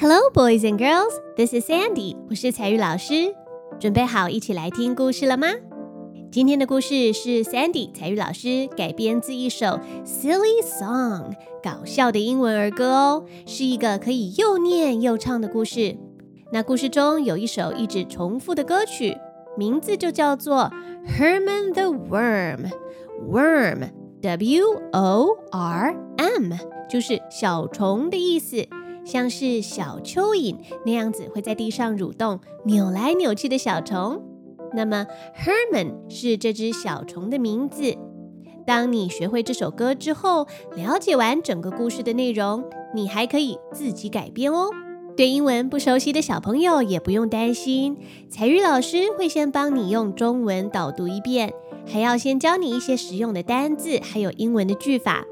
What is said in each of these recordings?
Hello, boys and girls. This is Sandy. 我是彩玉老师。准备好一起来听故事了吗？今天的故事是 Sandy 彩玉老师改编自一首 Silly Song 搞笑的英文儿歌哦，是一个可以又念又唱的故事。那故事中有一首一直重复的歌曲，名字就叫做 Herman the Worm。Worm, W-O-R-M，就是小虫的意思。像是小蚯蚓那样子会在地上蠕动、扭来扭去的小虫。那么，Herman 是这只小虫的名字。当你学会这首歌之后，了解完整个故事的内容，你还可以自己改编哦。对英文不熟悉的小朋友也不用担心，彩玉老师会先帮你用中文导读一遍，还要先教你一些实用的单字，还有英文的句法。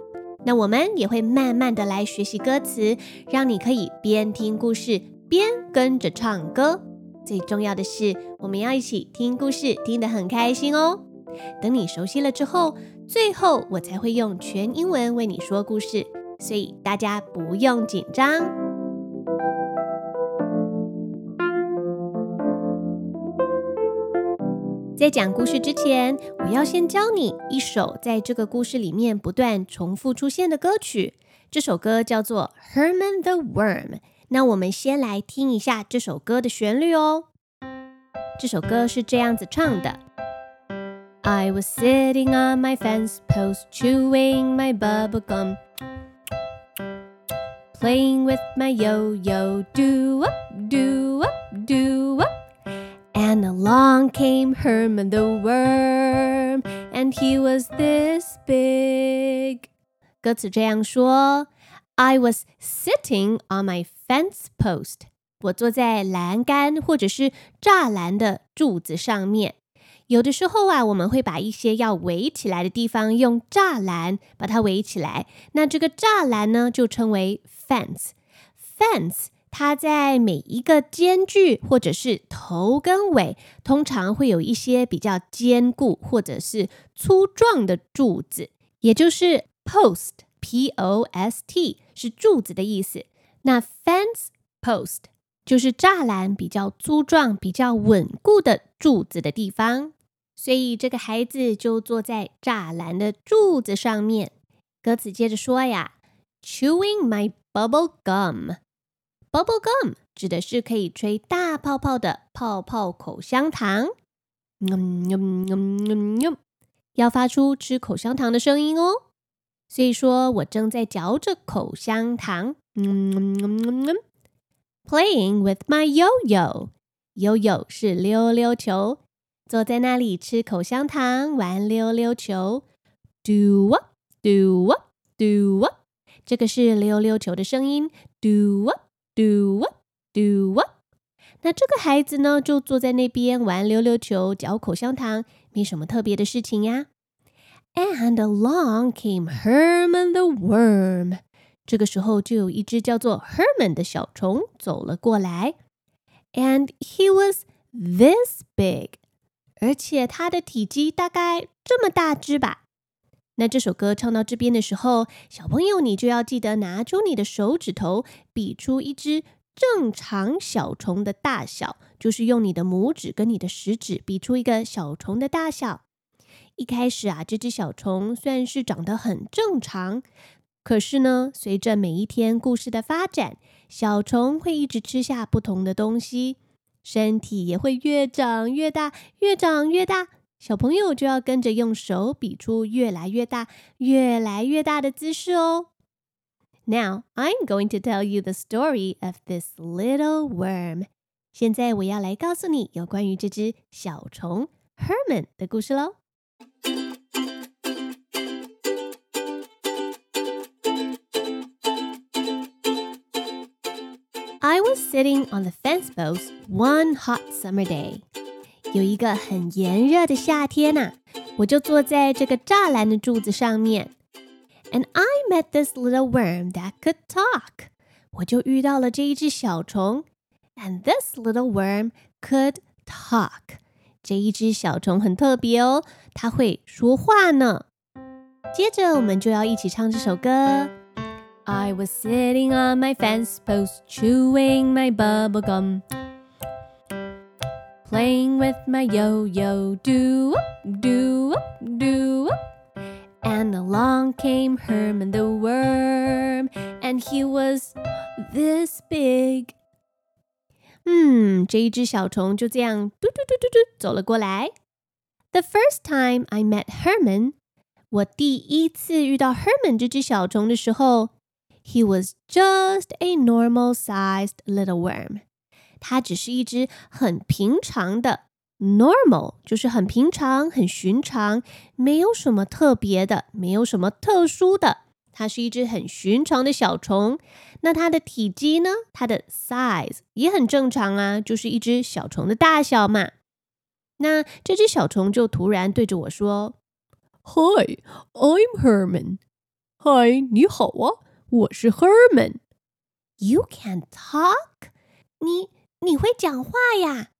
那我们也会慢慢的来学习歌词，让你可以边听故事边跟着唱歌。最重要的是，我们要一起听故事，听得很开心哦。等你熟悉了之后，最后我才会用全英文为你说故事，所以大家不用紧张。在讲故事之前，我要先教你一首在这个故事里面不断重复出现的歌曲。这首歌叫做《Herman the Worm》。那我们先来听一下这首歌的旋律哦。这首歌是这样子唱的：I was sitting on my fence post, chewing my bubble gum, playing with my yo-yo, do up, do up, do up. And along came Herman the worm, and he was this big. 歌词这样说：I was sitting on my fence post. 我坐在栏杆或者是栅栏的柱子上面。有的时候啊，我们会把一些要围起来的地方用栅栏把它围起来。那这个栅栏呢，就称为 fence。fence 它在每一个间距或者是头跟尾，通常会有一些比较坚固或者是粗壮的柱子，也就是 post，p o s t 是柱子的意思。那 fence post 就是栅栏比较粗壮、比较稳固的柱子的地方。所以这个孩子就坐在栅栏的柱子上面。歌词接着说呀，chewing my bubble gum。Bubble gum 指的是可以吹大泡泡的泡泡口香糖，要发出吃口香糖的声音哦。所以说我正在嚼着口香糖，playing with my yo-yo，yo-yo 是溜溜球，坐在那里吃口香糖，玩溜溜球，do up do up do up，这个是溜溜球的声音，do up。Do what? Do what? 那这个孩子呢，就坐在那边玩溜溜球、嚼口香糖，没什么特别的事情呀。And along came Herman the Worm。这个时候，就有一只叫做 Herman 的小虫走了过来。And he was this big，而且他的体积大概这么大只吧。那这首歌唱到这边的时候，小朋友你就要记得拿出你的手指头，比出一只正常小虫的大小，就是用你的拇指跟你的食指比出一个小虫的大小。一开始啊，这只小虫算是长得很正常，可是呢，随着每一天故事的发展，小虫会一直吃下不同的东西，身体也会越长越大，越长越大。小朋友就要跟着用手比出越来越大、越来越大的姿势哦。Now I'm going to tell you the story of this little worm。现在我要来告诉你有关于这只小虫 Herman 的故事喽。I was sitting on the fence post one hot summer day. 有一个很炎热的夏天呐、我就坐在这个栅栏的柱子上面。And I met this little worm that could talk。我就遇到了这一只小虫。And this little worm could talk。这一只小虫很特别哦，它会说话呢。接着我们就要一起唱这首歌。I was sitting on my fence post, chewing my bubble gum, playing with my yo-yo, do do do. And along came Herman the worm, and he was this big. 嗯，这一只小虫就这样嘟嘟嘟嘟嘟走了过来。The first time I met Herman，我第一次遇到 Herman 这只小虫的时候。He was just a normal sized little worm. 它只是一只很平常的 normal，就是很平常、很寻常，没有什么特别的，没有什么特殊的。它是一只很寻常的小虫。那它的体积呢？它的 size 也很正常啊，就是一只小虫的大小嘛。那这只小虫就突然对着我说：“Hi, I'm Herman. Hi，你好啊。”我是 Herman。You can talk？你你会讲话呀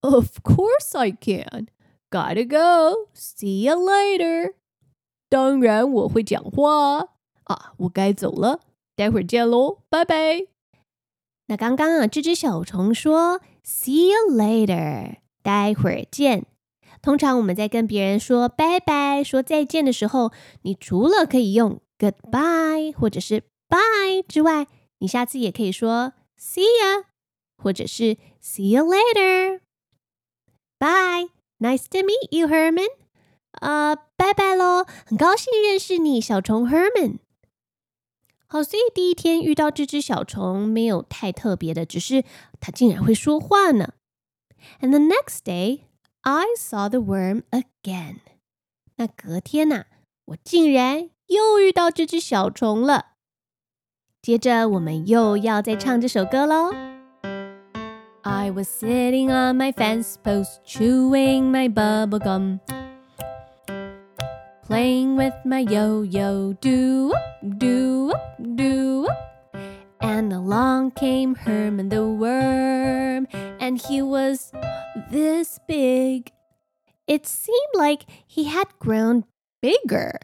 ？Of course I can. Gotta go. See you later. 当然我会讲话啊！我该走了，待会儿见喽，拜拜。那刚刚啊，这只小虫说 “See you later”，待会儿见。通常我们在跟别人说拜拜、说再见的时候，你除了可以用 goodbye 或者是 bye 之外，你下次也可以说 see ya，或者是 see you later。Bye, nice to meet you, Herman。啊，拜拜喽，很高兴认识你，小虫 Herman。好，所以第一天遇到这只小虫没有太特别的，只是它竟然会说话呢。And the next day, I saw the worm again。那隔天呐、啊，我竟然又遇到这只小虫了。接着我们又要再唱这首歌喽。 I was sitting on my fence post, chewing my bubble gum, playing with my yo-yo, do do do. And along came Herman the worm, and he was this big. It seemed like he had grown bigger.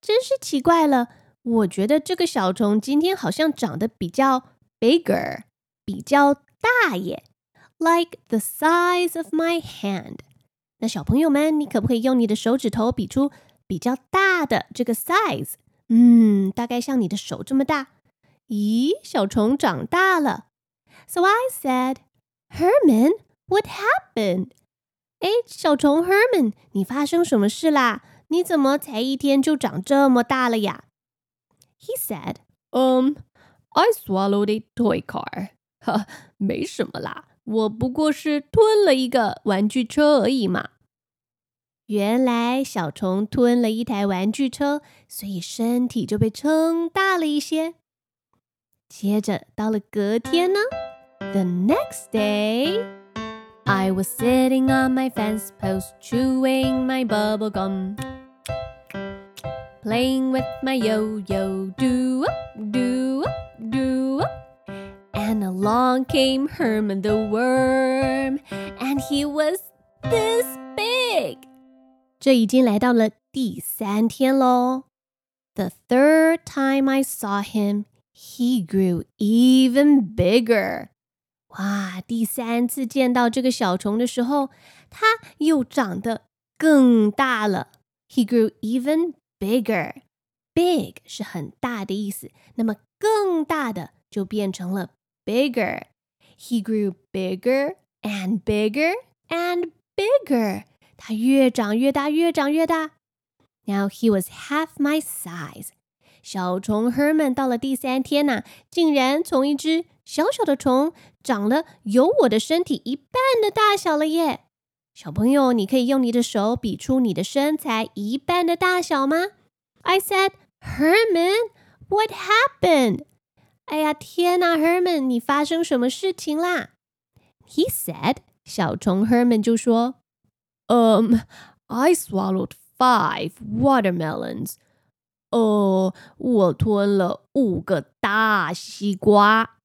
真是奇怪了，我觉得这个小虫今天好像长得比较 bigger，比较 大耶，like the size of my hand。那小朋友们，你可不可以用你的手指头比出比较大的这个 size？嗯，大概像你的手这么大。咦，小虫长大了。So I said, Herman, what happened？哎，小虫 Herman，你发生什么事啦？你怎么才一天就长这么大了呀？He said, Um, I swallowed a toy car. 哈，没什么啦，我不过是吞了一个玩具车而已嘛。原来小虫吞了一台玩具车，所以身体就被撑大了一些。接着到了隔天呢，The next day, I was sitting on my fence post chewing my bubble gum playing with my yo-yo, do do do. And along came Herman the worm, and he was this big. 这已经来到了第三天喽。The third time I saw him, he grew even bigger. 哇！第三次见到这个小虫的时候，它又长得更大了。He grew even bigger。big 是很大的意思，那么更大的就变成了 bigger。He grew bigger and bigger and bigger。他越长越大，越长越大。Now he was half my size。小虫 Herman 到了第三天呐、啊，竟然从一只小小的虫长了有我的身体一半的大小了耶！小朋友，你可以用你的手比出你的身材一半的大小吗？I said, Herman, what happened? 哎呀，天哪，Herman，你发生什么事情啦？He said，小虫 Herman 就说，Um, I swallowed five watermelons. 哦，我吞了五个大西瓜。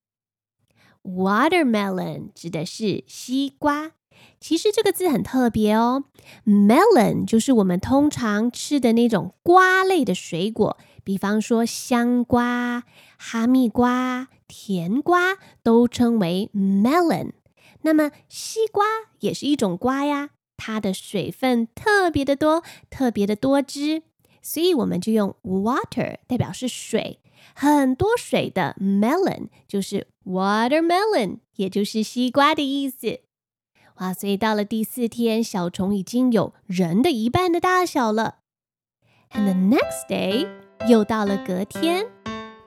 Watermelon 指的是西瓜。其实这个字很特别哦，melon 就是我们通常吃的那种瓜类的水果，比方说香瓜、哈密瓜、甜瓜都称为 melon。那么西瓜也是一种瓜呀，它的水分特别的多，特别的多汁，所以我们就用 water 代表是水，很多水的 melon 就是 watermelon，也就是西瓜的意思。哇，所以到了第四天，小虫已经有人的一半的大小了。And the next day，又到了隔天。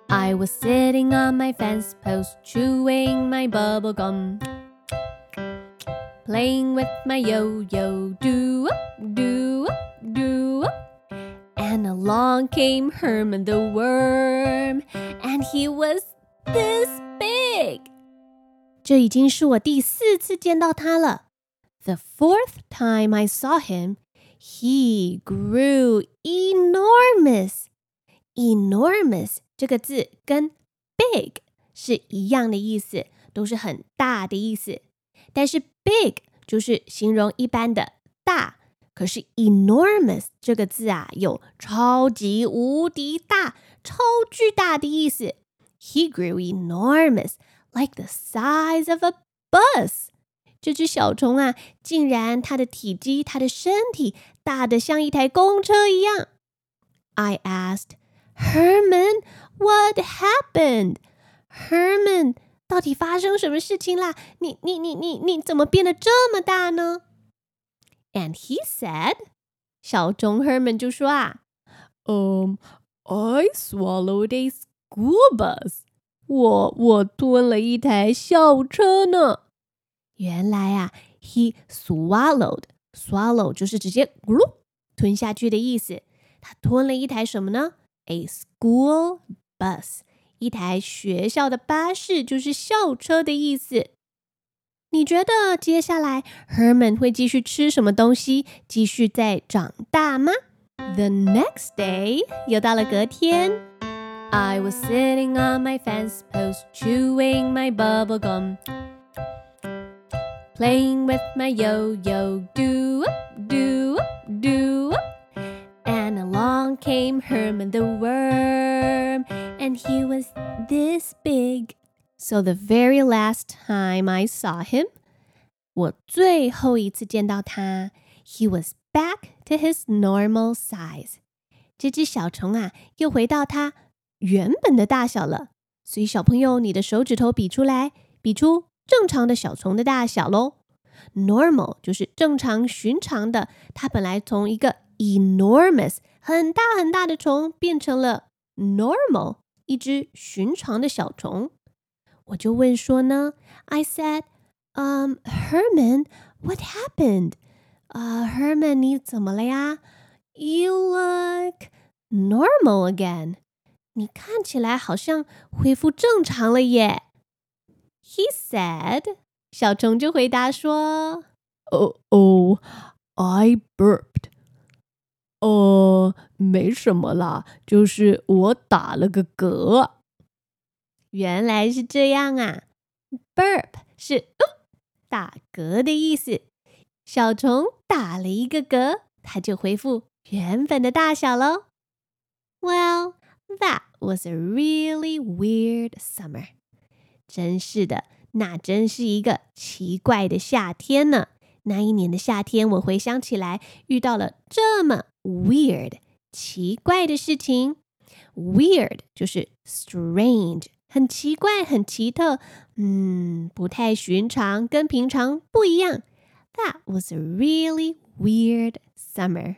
I was sitting on my fence post, chewing my bubble gum, playing with my yo-yo, do up, do up, do up. And along came Herman the worm, and he was this big. 这已经是我第四次见到他了。The fourth time I saw him, he grew enormous. Enormous 这个字跟 big 是一样的意思，都是很大的意思。但是 big 就是形容一般的大，可是 enormous 这个字啊，有超级无敌大、超巨大的意思。He grew enormous like the size of a bus。这只小虫啊，竟然它的体积、它的身体大得像一台公车一样。I asked Herman, "What happened?" Herman，到底发生什么事情啦？你、你、你、你、你怎么变得这么大呢？And he said，小虫 Herman 就说啊，嗯、um,，I swallowed a school bus。我我吞了一台校车呢。原来啊，he swallowed，swallow 就是直接咕噜吞下去的意思。他吞了一台什么呢 ？A school bus，一台学校的巴士，就是校车的意思。你觉得接下来 Herman 会继续吃什么东西，继续再长大吗？The next day，又到了隔天。I was sitting on my fence post, chewing my bubble gum, playing with my yo-yo, do came Herman the worm, and he was this big. So the very last time I saw him, 我最后一次见到他，he was back to his normal size. 这只小虫啊，又回到它原本的大小了，所以小朋友，你的手指头比出来，比出正常的小虫的大小喽。Normal 就是正常、寻常的，它本来从一个 enormous 很大很大的虫变成了 normal 一只寻常的小虫。我就问说呢，I said, um, Herman, what happened? 啊、uh,，Herman，你怎么了呀？You look normal again. 你看起来好像恢复正常了耶。He said，小虫就回答说：“Oh, oh, I burped。 哦，没什么啦，就是我打了个嗝。原来是这样啊！Burp 是哦打嗝的意思。小虫打了一个嗝，它就恢复原本的大小喽。Well。” That was a really weird summer。真是的，那真是一个奇怪的夏天呢。那一年的夏天，我回想起来，遇到了这么 weird 奇怪的事情。Weird 就是 strange，很奇怪，很奇特，嗯，不太寻常，跟平常不一样。That was a really weird summer。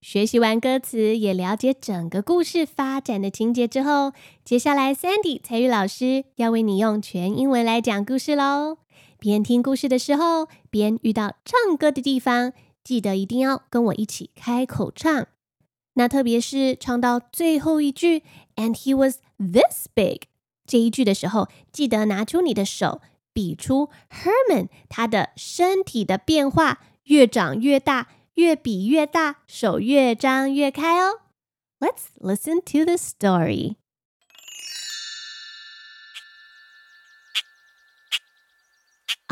学习完歌词，也了解整个故事发展的情节之后，接下来 Sandy 彩玉老师要为你用全英文来讲故事喽。边听故事的时候，边遇到唱歌的地方，记得一定要跟我一起开口唱。那特别是唱到最后一句 “and he was this big” 这一句的时候，记得拿出你的手，比出 Herman 他的身体的变化越长越大。越比越大，手越张越开哦。Let's listen to the story.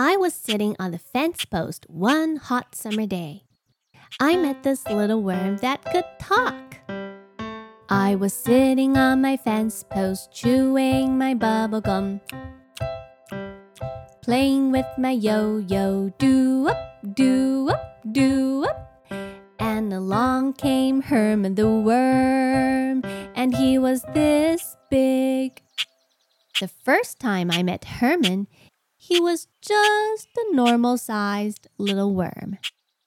I was sitting on the fence post one hot summer day. I met this little worm that could talk. I was sitting on my fence post, chewing my bubble gum, playing with my yo-yo, do up, do up, do up. And along came Herman the worm, and he was this big. The first time I met Herman, he was just a normal sized little worm.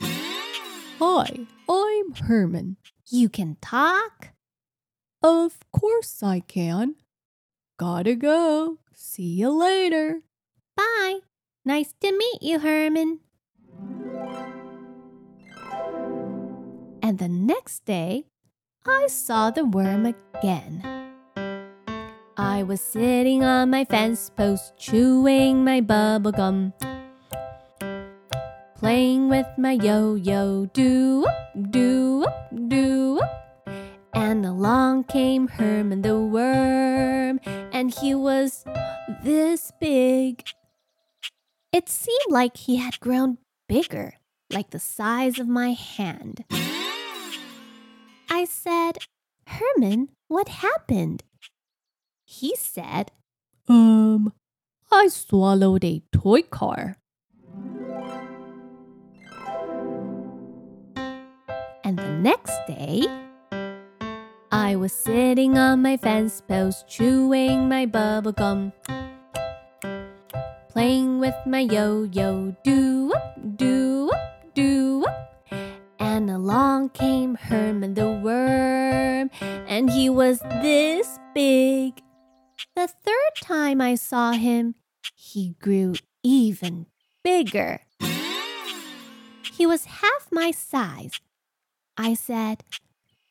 Hi, I'm Herman. You can talk? Of course I can. Gotta go. See you later. Bye. Nice to meet you, Herman. And the next day, I saw the worm again. I was sitting on my fence post, chewing my bubble gum, playing with my yo-yo, do up, do up, do up. And along came Herman the worm, and he was this big. It seemed like he had grown bigger, like the size of my hand. I said, Herman, what happened? He said, Um, I swallowed a toy car. And the next day, I was sitting on my fence post, chewing my bubble gum, playing with my yo-yo, do up, do up, do up. And along came Herman the worm, and he was this big. The third time I saw him, he grew even bigger. He was half my size. I said,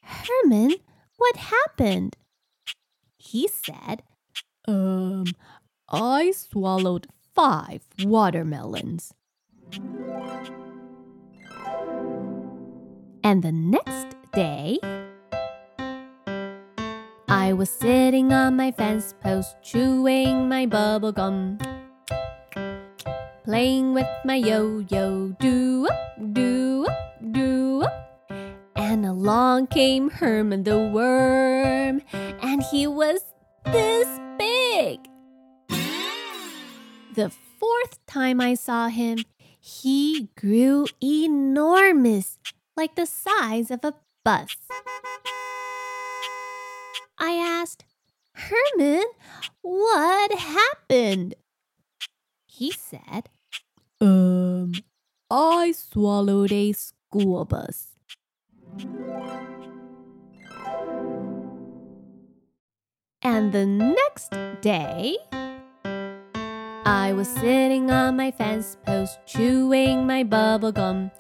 Herman, what happened? He said, Um, I swallowed five watermelons. And the next day, I was sitting on my fence post, chewing my bubble gum, playing with my yo-yo, do up, do up, do up. And along came Herman the worm, and he was this big. The fourth time I saw him, he grew enormous, like the size of a bus. I asked, Herman, what happened? He said, Um, I swallowed a school bus. And the next day, I was sitting on my fence post, chewing my bubble gum,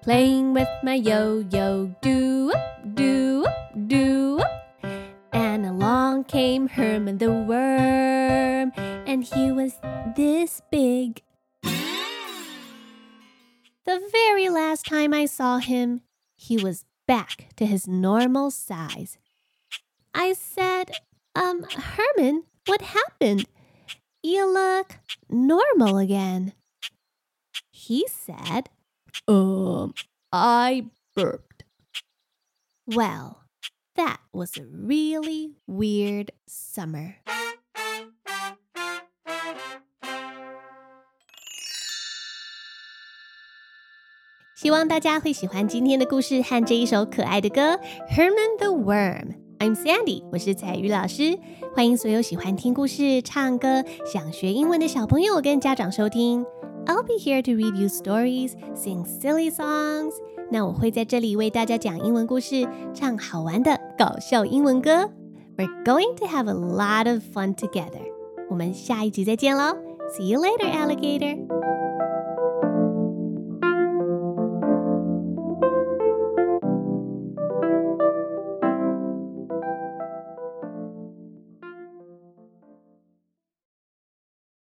playing with my yo-yo, do up, do up, do. And along came Herman the worm, and he was this big. The very last time I saw him, he was back to his normal size. I said, Um, Herman, what happened? You look normal again. He said, Um, I burped. Well, that was a really weird summer. summer. 希望大家会喜欢今天的故事和这一首可爱的歌《Herman the Worm》。I'm Sandy，我是采聿老师，欢迎所有喜欢听故事、唱歌、想学英文的小朋友跟家长收听。I'll be here to read you stories, sing silly songs。那我会在这里为大家讲英文故事，唱好玩的搞笑英文歌。We're going to have a lot of fun together。我们下一集再见喽！See you later, alligator.